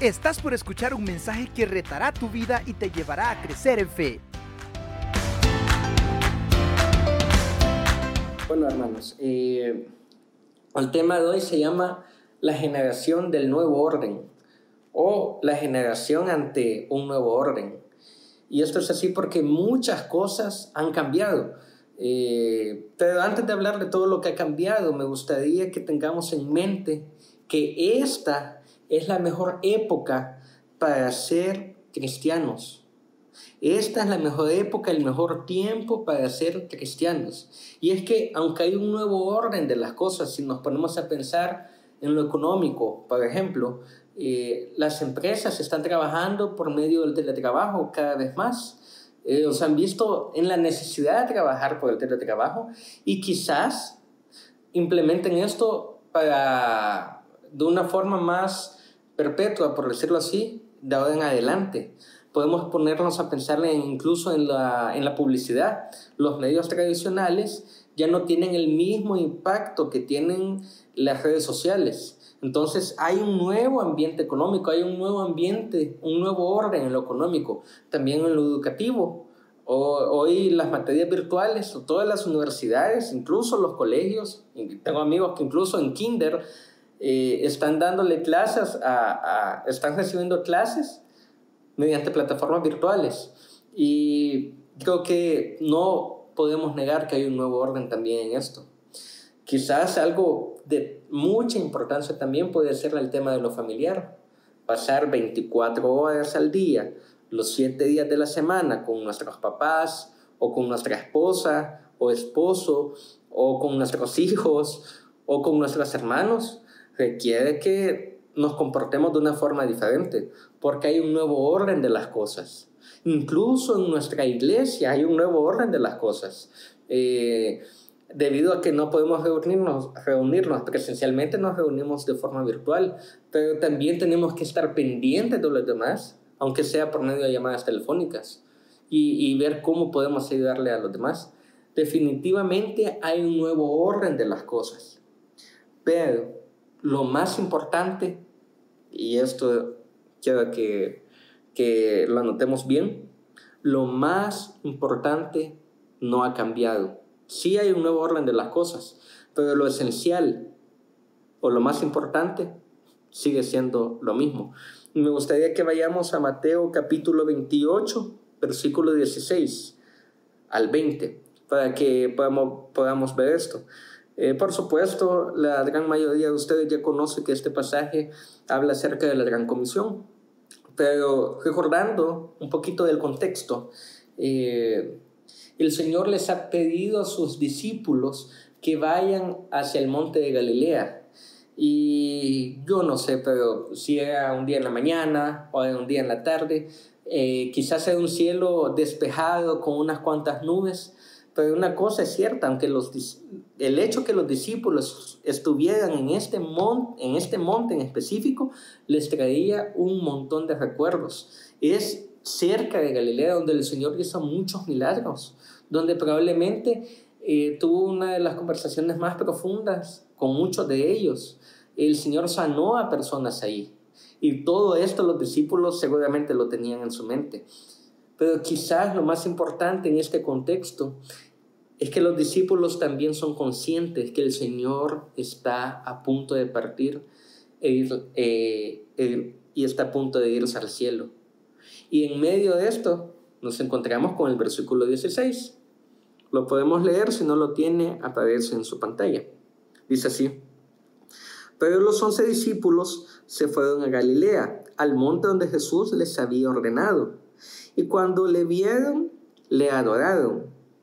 Estás por escuchar un mensaje que retará tu vida y te llevará a crecer en fe. Bueno, hermanos, eh, el tema de hoy se llama la generación del nuevo orden o la generación ante un nuevo orden. Y esto es así porque muchas cosas han cambiado. Eh, pero antes de hablar de todo lo que ha cambiado, me gustaría que tengamos en mente que esta es la mejor época para ser cristianos. Esta es la mejor época, el mejor tiempo para ser cristianos. Y es que aunque hay un nuevo orden de las cosas, si nos ponemos a pensar en lo económico, por ejemplo, eh, las empresas están trabajando por medio del teletrabajo cada vez más. Eh, han visto en la necesidad de trabajar por el teletrabajo y quizás implementen esto para, de una forma más perpetua, por decirlo así, de ahora en adelante. Podemos ponernos a pensar incluso en la, en la publicidad. Los medios tradicionales ya no tienen el mismo impacto que tienen las redes sociales. Entonces hay un nuevo ambiente económico, hay un nuevo ambiente, un nuevo orden en lo económico, también en lo educativo. Hoy las materias virtuales, todas las universidades, incluso los colegios, tengo amigos que incluso en kinder eh, están dándole clases, a, están recibiendo clases mediante plataformas virtuales. Y creo que no podemos negar que hay un nuevo orden también en esto. Quizás algo de mucha importancia también puede ser el tema de lo familiar. Pasar 24 horas al día, los 7 días de la semana con nuestros papás o con nuestra esposa o esposo o con nuestros hijos o con nuestros hermanos requiere que nos comportemos de una forma diferente, porque hay un nuevo orden de las cosas. Incluso en nuestra iglesia hay un nuevo orden de las cosas. Eh, debido a que no podemos reunirnos, reunirnos presencialmente, nos reunimos de forma virtual, pero también tenemos que estar pendientes de los demás, aunque sea por medio de llamadas telefónicas, y, y ver cómo podemos ayudarle a los demás. Definitivamente hay un nuevo orden de las cosas, pero lo más importante, y esto quiero que, que lo anotemos bien, lo más importante no ha cambiado. Sí hay un nuevo orden de las cosas, pero lo esencial o lo más importante sigue siendo lo mismo. Me gustaría que vayamos a Mateo capítulo 28, versículo 16 al 20, para que podamos, podamos ver esto. Eh, por supuesto, la gran mayoría de ustedes ya conoce que este pasaje habla acerca de la gran comisión, pero recordando un poquito del contexto, eh, el Señor les ha pedido a sus discípulos que vayan hacia el monte de Galilea. Y yo no sé, pero si era un día en la mañana o un día en la tarde, eh, quizás era un cielo despejado con unas cuantas nubes, pero una cosa es cierta, aunque los, el hecho que los discípulos estuvieran en este, monte, en este monte en específico les traía un montón de recuerdos. Es cerca de Galilea donde el Señor hizo muchos milagros, donde probablemente eh, tuvo una de las conversaciones más profundas con muchos de ellos. El Señor sanó a personas ahí. Y todo esto los discípulos seguramente lo tenían en su mente. Pero quizás lo más importante en este contexto es que los discípulos también son conscientes que el Señor está a punto de partir e eh, eh, y está a punto de irse al cielo. Y en medio de esto nos encontramos con el versículo 16. Lo podemos leer, si no lo tiene, aparece en su pantalla. Dice así. Pero los once discípulos se fueron a Galilea, al monte donde Jesús les había ordenado. Y cuando le vieron, le adoraron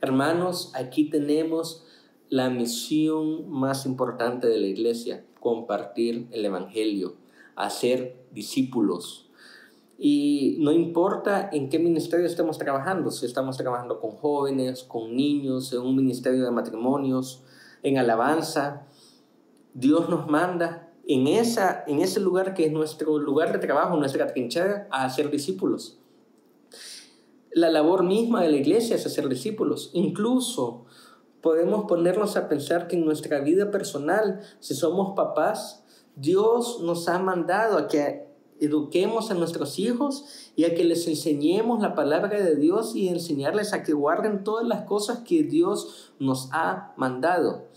Hermanos, aquí tenemos la misión más importante de la iglesia, compartir el Evangelio, a ser discípulos. Y no importa en qué ministerio estemos trabajando, si estamos trabajando con jóvenes, con niños, en un ministerio de matrimonios, en alabanza, Dios nos manda en, esa, en ese lugar que es nuestro lugar de trabajo, nuestra trinchera, a hacer discípulos. La labor misma de la iglesia es hacer discípulos. Incluso podemos ponernos a pensar que en nuestra vida personal, si somos papás, Dios nos ha mandado a que eduquemos a nuestros hijos y a que les enseñemos la palabra de Dios y enseñarles a que guarden todas las cosas que Dios nos ha mandado.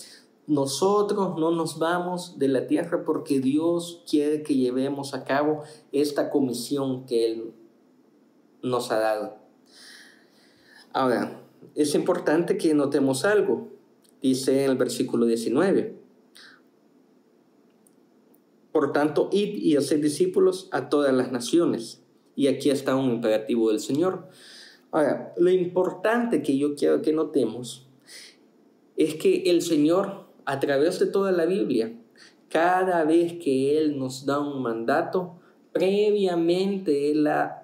Nosotros no nos vamos de la tierra porque Dios quiere que llevemos a cabo esta comisión que Él nos ha dado. Ahora, es importante que notemos algo. Dice en el versículo 19. Por tanto, id y haced discípulos a todas las naciones. Y aquí está un imperativo del Señor. Ahora, lo importante que yo quiero que notemos es que el Señor, a través de toda la Biblia, cada vez que Él nos da un mandato, previamente Él ha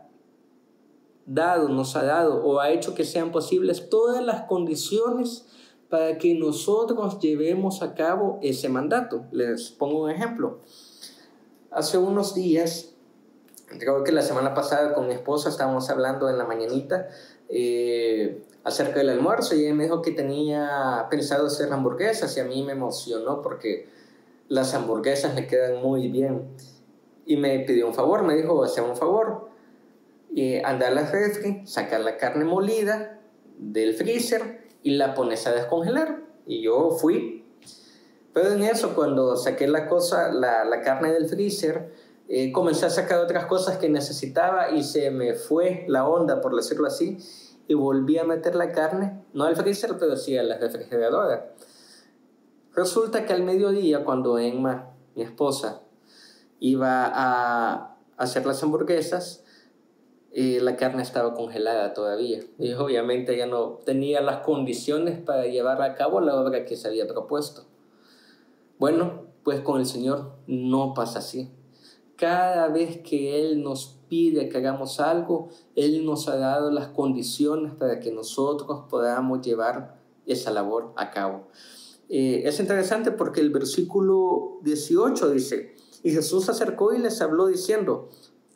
dado, nos ha dado o ha hecho que sean posibles todas las condiciones para que nosotros llevemos a cabo ese mandato. Les pongo un ejemplo. Hace unos días, creo que la semana pasada con mi esposa estábamos hablando en la mañanita eh, acerca del almuerzo y ella me dijo que tenía pensado hacer hamburguesas y a mí me emocionó porque las hamburguesas le quedan muy bien. Y me pidió un favor, me dijo, hacer un favor, eh, andar a la refri, sacar la carne molida del freezer y la pones a descongelar. Y yo fui. Pero en eso, cuando saqué la, cosa, la, la carne del freezer, eh, comencé a sacar otras cosas que necesitaba y se me fue la onda, por decirlo así, y volví a meter la carne, no al freezer, pero sí a la refrigeradora. Resulta que al mediodía, cuando Emma, mi esposa, iba a hacer las hamburguesas, y la carne estaba congelada todavía. Y obviamente ya no tenía las condiciones para llevar a cabo la obra que se había propuesto. Bueno, pues con el Señor no pasa así. Cada vez que Él nos pide que hagamos algo, Él nos ha dado las condiciones para que nosotros podamos llevar esa labor a cabo. Eh, es interesante porque el versículo 18 dice, y Jesús se acercó y les habló diciendo,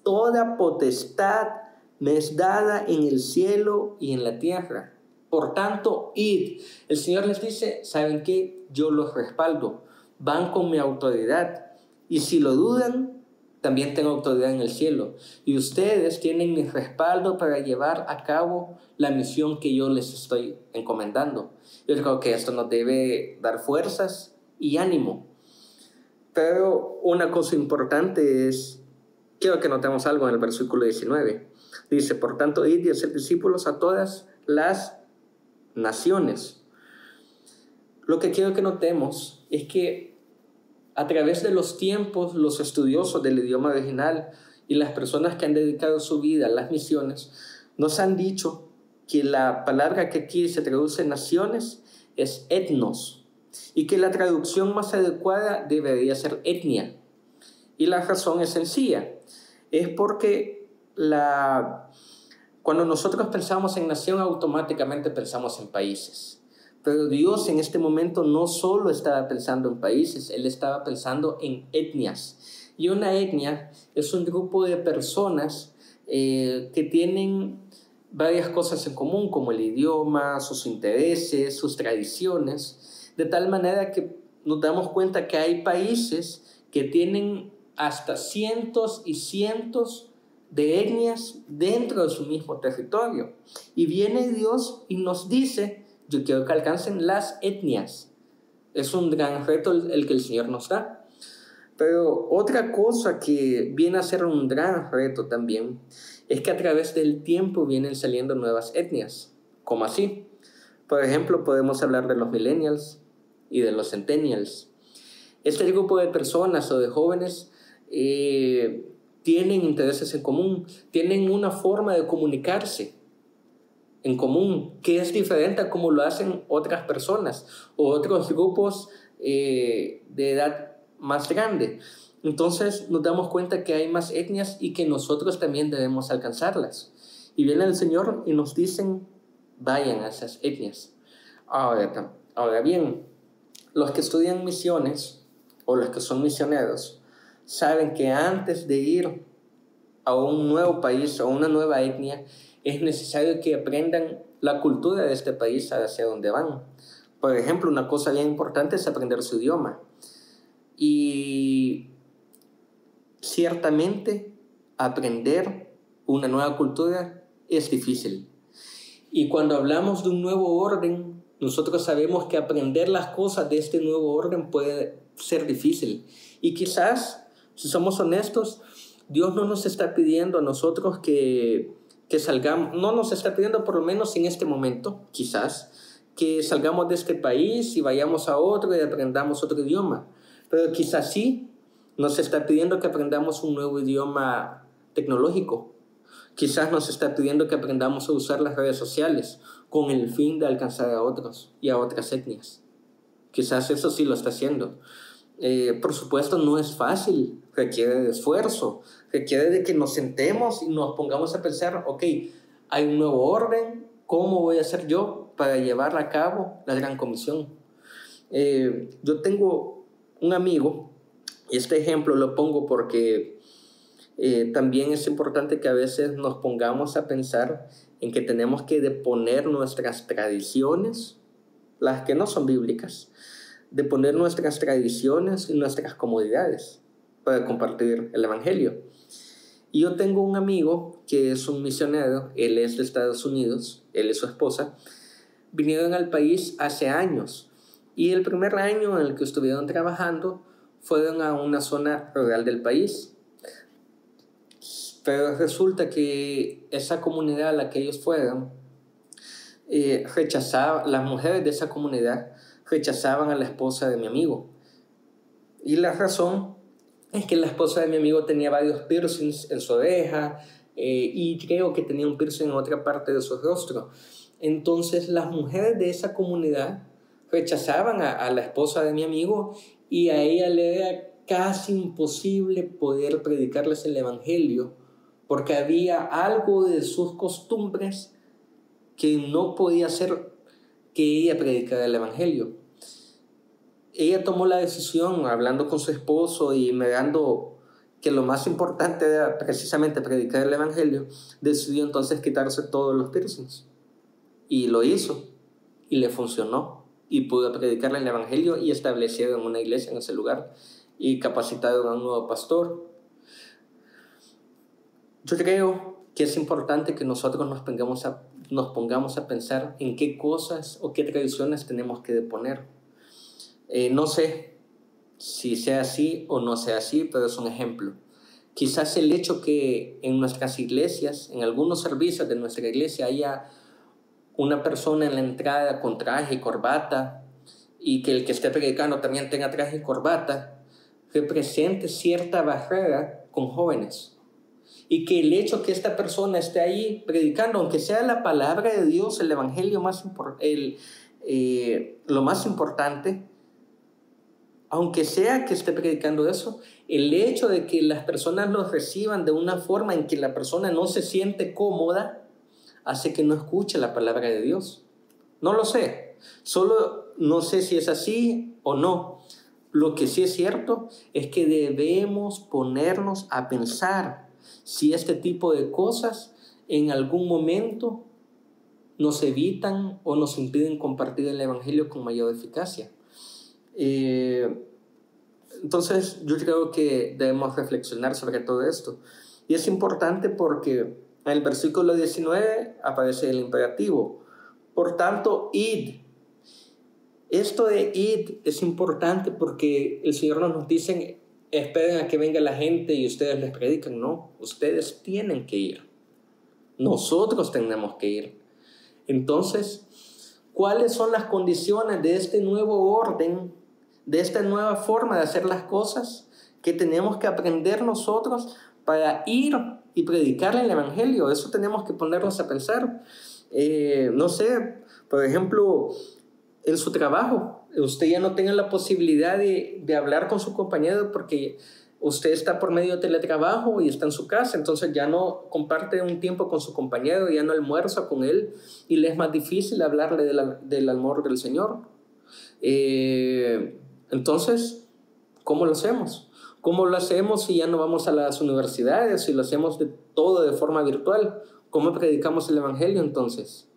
toda potestad me es dada en el cielo y en la tierra. Por tanto, id. El Señor les dice, ¿saben qué? Yo los respaldo. Van con mi autoridad. Y si lo dudan, también tengo autoridad en el cielo. Y ustedes tienen mi respaldo para llevar a cabo la misión que yo les estoy encomendando. Yo creo que esto nos debe dar fuerzas y ánimo. Pero una cosa importante es, quiero que notemos algo en el versículo 19. Dice, por tanto, id y hacer discípulos a todas las naciones. Lo que quiero que notemos es que a través de los tiempos, los estudiosos del idioma original y las personas que han dedicado su vida a las misiones, nos han dicho que la palabra que aquí se traduce naciones es etnos y que la traducción más adecuada debería ser etnia. Y la razón es sencilla, es porque la, cuando nosotros pensamos en nación, automáticamente pensamos en países. Pero Dios en este momento no solo estaba pensando en países, Él estaba pensando en etnias. Y una etnia es un grupo de personas eh, que tienen varias cosas en común, como el idioma, sus intereses, sus tradiciones, de tal manera que nos damos cuenta que hay países que tienen hasta cientos y cientos de etnias dentro de su mismo territorio. Y viene Dios y nos dice, yo quiero que alcancen las etnias. Es un gran reto el, que el Señor nos da. Pero otra cosa que viene a ser un gran reto también es que a través del tiempo vienen saliendo nuevas etnias. como así? Por ejemplo, podemos hablar de los millennials y de los centennials. Este grupo de personas o de jóvenes eh, tienen intereses en común, tienen una forma de comunicarse en común que es diferente a como lo hacen otras personas o otros grupos eh, de edad más grande. entonces nos damos cuenta que hay más etnias y que nosotros también debemos alcanzarlas. Y viene el Señor y nos dicen, vayan a esas etnias. Ahora, ahora bien, los que estudian misiones o los que son misioneros saben que antes de ir a un nuevo país o una nueva etnia, es necesario que aprendan la cultura de este país hacia donde van. Por ejemplo, una cosa bien importante es aprender su idioma. Y ciertamente aprender una nueva cultura es difícil. Y cuando hablamos de un nuevo orden, nosotros sabemos que aprender las cosas de este nuevo orden puede ser difícil. Y quizás, si somos honestos, Dios no nos está pidiendo a nosotros que, que salgamos, no nos está pidiendo por lo menos en este momento, quizás, que salgamos de este país y vayamos a otro y aprendamos otro idioma. Pero quizás sí nos está pidiendo que aprendamos un nuevo idioma tecnológico. Quizás nos está pidiendo que aprendamos a usar las redes sociales con el fin de alcanzar a otros y a otras etnias. Quizás eso sí lo está haciendo. Eh, por supuesto, no es fácil, requiere de esfuerzo, requiere de que nos sentemos y nos pongamos a pensar, ok, hay un nuevo orden, ¿cómo voy a hacer yo para llevar a cabo la gran comisión? Eh, yo tengo un amigo, y este ejemplo lo pongo porque eh, también es importante que a veces nos pongamos a pensar en que tenemos que deponer nuestras tradiciones, las que no son bíblicas, de poner nuestras tradiciones y nuestras comodidades para compartir el Evangelio. Y yo tengo un amigo que es un misionero, él es de Estados Unidos, él y su esposa, vinieron al país hace años. Y el primer año en el que estuvieron trabajando fueron a una zona rural del país. Pero resulta que esa comunidad a la que ellos fueron eh, rechazaba, las mujeres de esa comunidad rechazaban a la esposa de mi amigo. Y la razón es que la esposa de mi amigo tenía varios piercings en su oreja eh, y creo que tenía un piercing en otra parte de su rostro. Entonces las mujeres de esa comunidad rechazaban a, a la esposa de mi amigo y a ella le era casi imposible poder predicarles el Evangelio porque había algo de sus costumbres que no podía hacer que ella predicara el Evangelio ella tomó la decisión, hablando con su esposo y dando que lo más importante era precisamente predicar el Evangelio, decidió entonces quitarse todos los piercings. Y lo hizo. Y le funcionó. Y pudo predicar el Evangelio y establecieron una iglesia en ese lugar. Y capacitaron a un nuevo pastor. Yo creo que es importante que nosotros nos pongamos a pensar en qué cosas o qué tradiciones tenemos que deponer eh, no sé si sea así o no sea así, pero es un ejemplo. Quizás el hecho que en nuestras iglesias, en algunos servicios de nuestra iglesia, haya una persona en la entrada con traje y corbata y que el que esté predicando también tenga traje y corbata, represente cierta barrera con jóvenes. Y que el hecho que esta persona esté ahí predicando, aunque sea la palabra de Dios, el evangelio más el, eh, lo más importante, aunque sea que esté predicando eso, el hecho de que las personas lo reciban de una forma en que la persona no se siente cómoda, hace que no escuche la palabra de Dios. No lo sé, solo no sé si es así o no. Lo que sí es cierto es que debemos ponernos a pensar si este tipo de cosas en algún momento nos evitan o nos impiden compartir el Evangelio con mayor eficacia. Eh, entonces yo creo que debemos reflexionar sobre todo esto. Y es importante porque en el versículo 19 aparece el imperativo. Por tanto, id. Esto de id es importante porque el Señor nos dice, esperen a que venga la gente y ustedes les predican. No, ustedes tienen que ir. Nosotros tenemos que ir. Entonces, ¿cuáles son las condiciones de este nuevo orden de esta nueva forma de hacer las cosas que tenemos que aprender nosotros para ir y predicar el Evangelio. Eso tenemos que ponernos a pensar. Eh, no sé, por ejemplo, en su trabajo, usted ya no tenga la posibilidad de, de hablar con su compañero porque usted está por medio de teletrabajo y está en su casa, entonces ya no comparte un tiempo con su compañero, ya no almuerza con él y le es más difícil hablarle del amor del Señor. Eh, entonces, ¿cómo lo hacemos? ¿Cómo lo hacemos si ya no vamos a las universidades, si lo hacemos de todo de forma virtual? ¿Cómo predicamos el Evangelio entonces?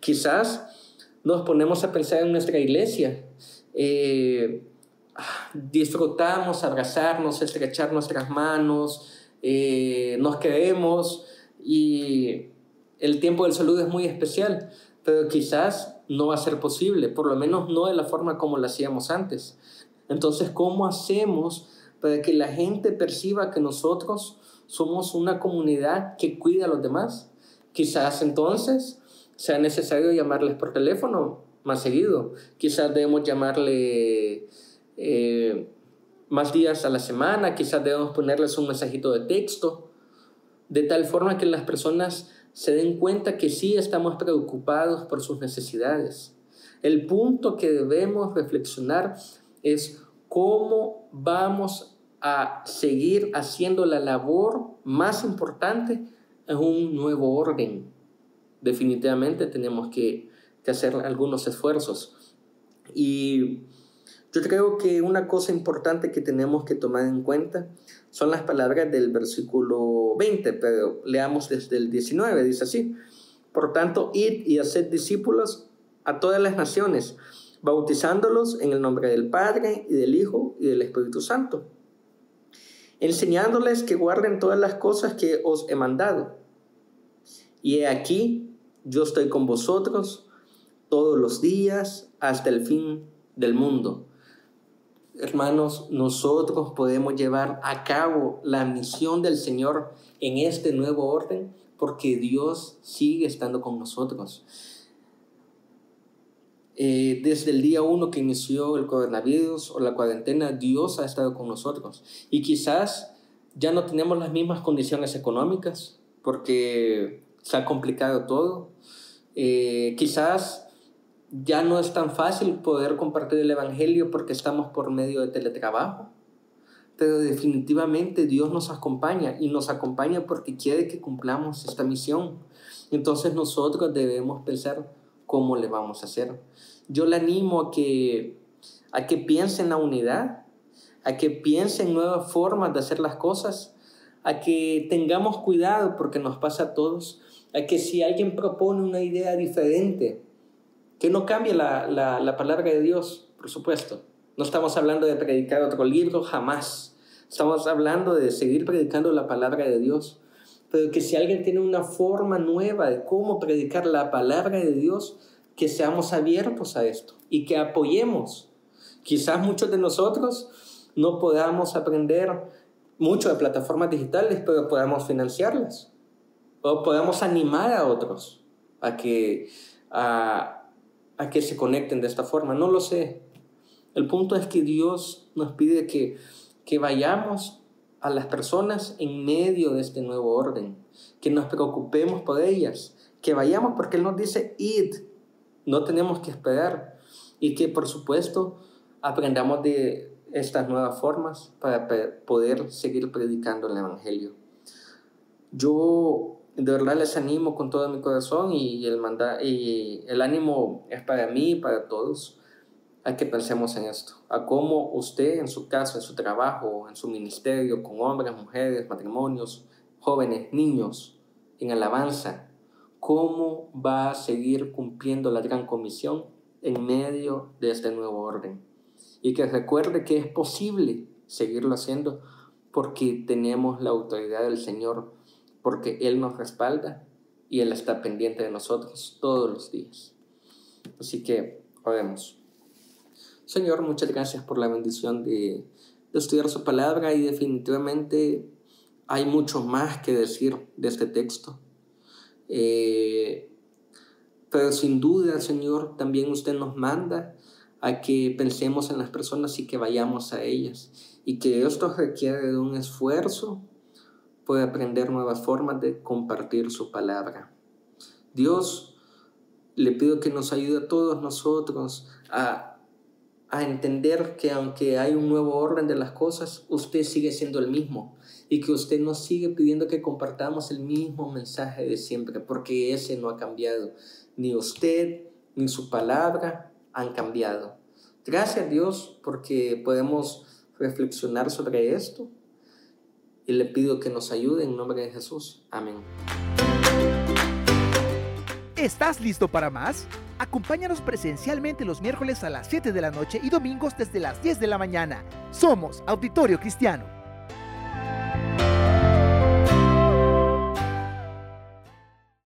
Quizás nos ponemos a pensar en nuestra iglesia. Eh, disfrutamos abrazarnos, estrechar nuestras manos, eh, nos queremos y el tiempo del saludo es muy especial, pero quizás no va a ser posible, por lo menos no de la forma como lo hacíamos antes. Entonces, ¿cómo hacemos para que la gente perciba que nosotros somos una comunidad que cuida a los demás? Quizás entonces sea necesario llamarles por teléfono más seguido. Quizás debemos llamarle eh, más días a la semana, quizás debemos ponerles un mensajito de texto, de tal forma que las personas se den cuenta que sí estamos preocupados por sus necesidades. El punto que debemos reflexionar es cómo vamos a seguir haciendo la labor más importante en un nuevo orden. Definitivamente tenemos que, que hacer algunos esfuerzos. Y yo creo que una cosa importante que tenemos que tomar en cuenta son las palabras del versículo 20, pero leamos desde el 19, dice así. Por tanto, id y haced discípulos a todas las naciones, bautizándolos en el nombre del Padre y del Hijo y del Espíritu Santo, enseñándoles que guarden todas las cosas que os he mandado. Y he aquí, yo estoy con vosotros todos los días hasta el fin del mundo hermanos, nosotros podemos llevar a cabo la misión del Señor en este nuevo orden porque Dios sigue estando con nosotros. Eh, desde el día uno que inició el coronavirus o la cuarentena, Dios ha estado con nosotros. Y quizás ya no tenemos las mismas condiciones económicas porque se ha complicado todo. Eh, quizás ya no es tan fácil poder compartir el Evangelio porque estamos por medio de teletrabajo. Pero definitivamente Dios nos acompaña y nos acompaña porque quiere que cumplamos esta misión. Entonces nosotros debemos pensar cómo le vamos a hacer. Yo le animo a que, a que piense en la unidad, a que piense en nuevas formas de hacer las cosas, a que tengamos cuidado porque nos pasa a todos, a que si alguien propone una idea diferente, que no cambie la, la, la palabra de Dios, por supuesto. No estamos hablando de predicar otro libro, jamás. Estamos hablando de seguir predicando la palabra de Dios. Pero que si alguien tiene una forma nueva de cómo predicar la palabra de Dios, que seamos abiertos a esto y que apoyemos. Quizás muchos de nosotros no podamos aprender mucho de plataformas digitales, pero podamos financiarlas. O podamos animar a otros a que, a, a que se conecten de esta forma. No lo sé. El punto es que Dios nos pide que, que vayamos a las personas en medio de este nuevo orden, que nos preocupemos por ellas, que vayamos porque Él nos dice, id, no tenemos que esperar y que por supuesto aprendamos de estas nuevas formas para poder seguir predicando el Evangelio. Yo de verdad les animo con todo mi corazón y el, manda y el ánimo es para mí y para todos a que pensemos en esto, a cómo usted en su casa, en su trabajo, en su ministerio, con hombres, mujeres, matrimonios, jóvenes, niños, en alabanza, cómo va a seguir cumpliendo la gran comisión en medio de este nuevo orden. Y que recuerde que es posible seguirlo haciendo porque tenemos la autoridad del Señor porque Él nos respalda y Él está pendiente de nosotros todos los días. Así que oremos. Señor, muchas gracias por la bendición de, estudiar su palabra y definitivamente hay mucho más que decir de este texto. Eh, pero sin duda, Señor, también usted nos manda a que pensemos en las personas y que vayamos a ellas. Y que esto requiere de un esfuerzo puede aprender nuevas formas de compartir su palabra. Dios, le pido que nos ayude a todos nosotros a a entender que aunque hay un nuevo orden de las cosas, usted sigue siendo el mismo y que usted nos sigue pidiendo que compartamos el mismo mensaje de siempre, porque ese no ha cambiado. Ni usted ni su palabra han cambiado. Gracias a Dios porque podemos reflexionar sobre esto y le pido que nos ayude en nombre de Jesús. Amén. ¿Estás listo para más? Acompáñanos presencialmente los miércoles a las 7 de la noche y domingos desde las 10 de la mañana. Somos Auditorio Cristiano.